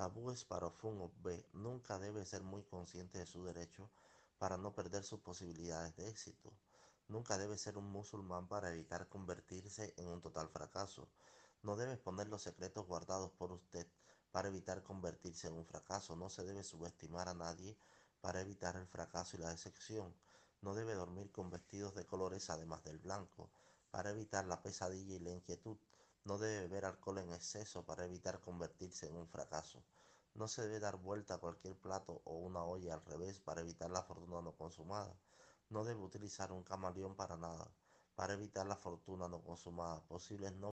Tabú Esparofún B nunca debe ser muy consciente de su derecho para no perder sus posibilidades de éxito. Nunca debe ser un musulmán para evitar convertirse en un total fracaso. No debe exponer los secretos guardados por usted para evitar convertirse en un fracaso. No se debe subestimar a nadie para evitar el fracaso y la decepción. No debe dormir con vestidos de colores además del blanco para evitar la pesadilla y la inquietud. No debe beber alcohol en exceso para evitar convertirse en un fracaso. No se debe dar vuelta a cualquier plato o una olla al revés para evitar la fortuna no consumada. No debe utilizar un camaleón para nada, para evitar la fortuna no consumada. Posibles no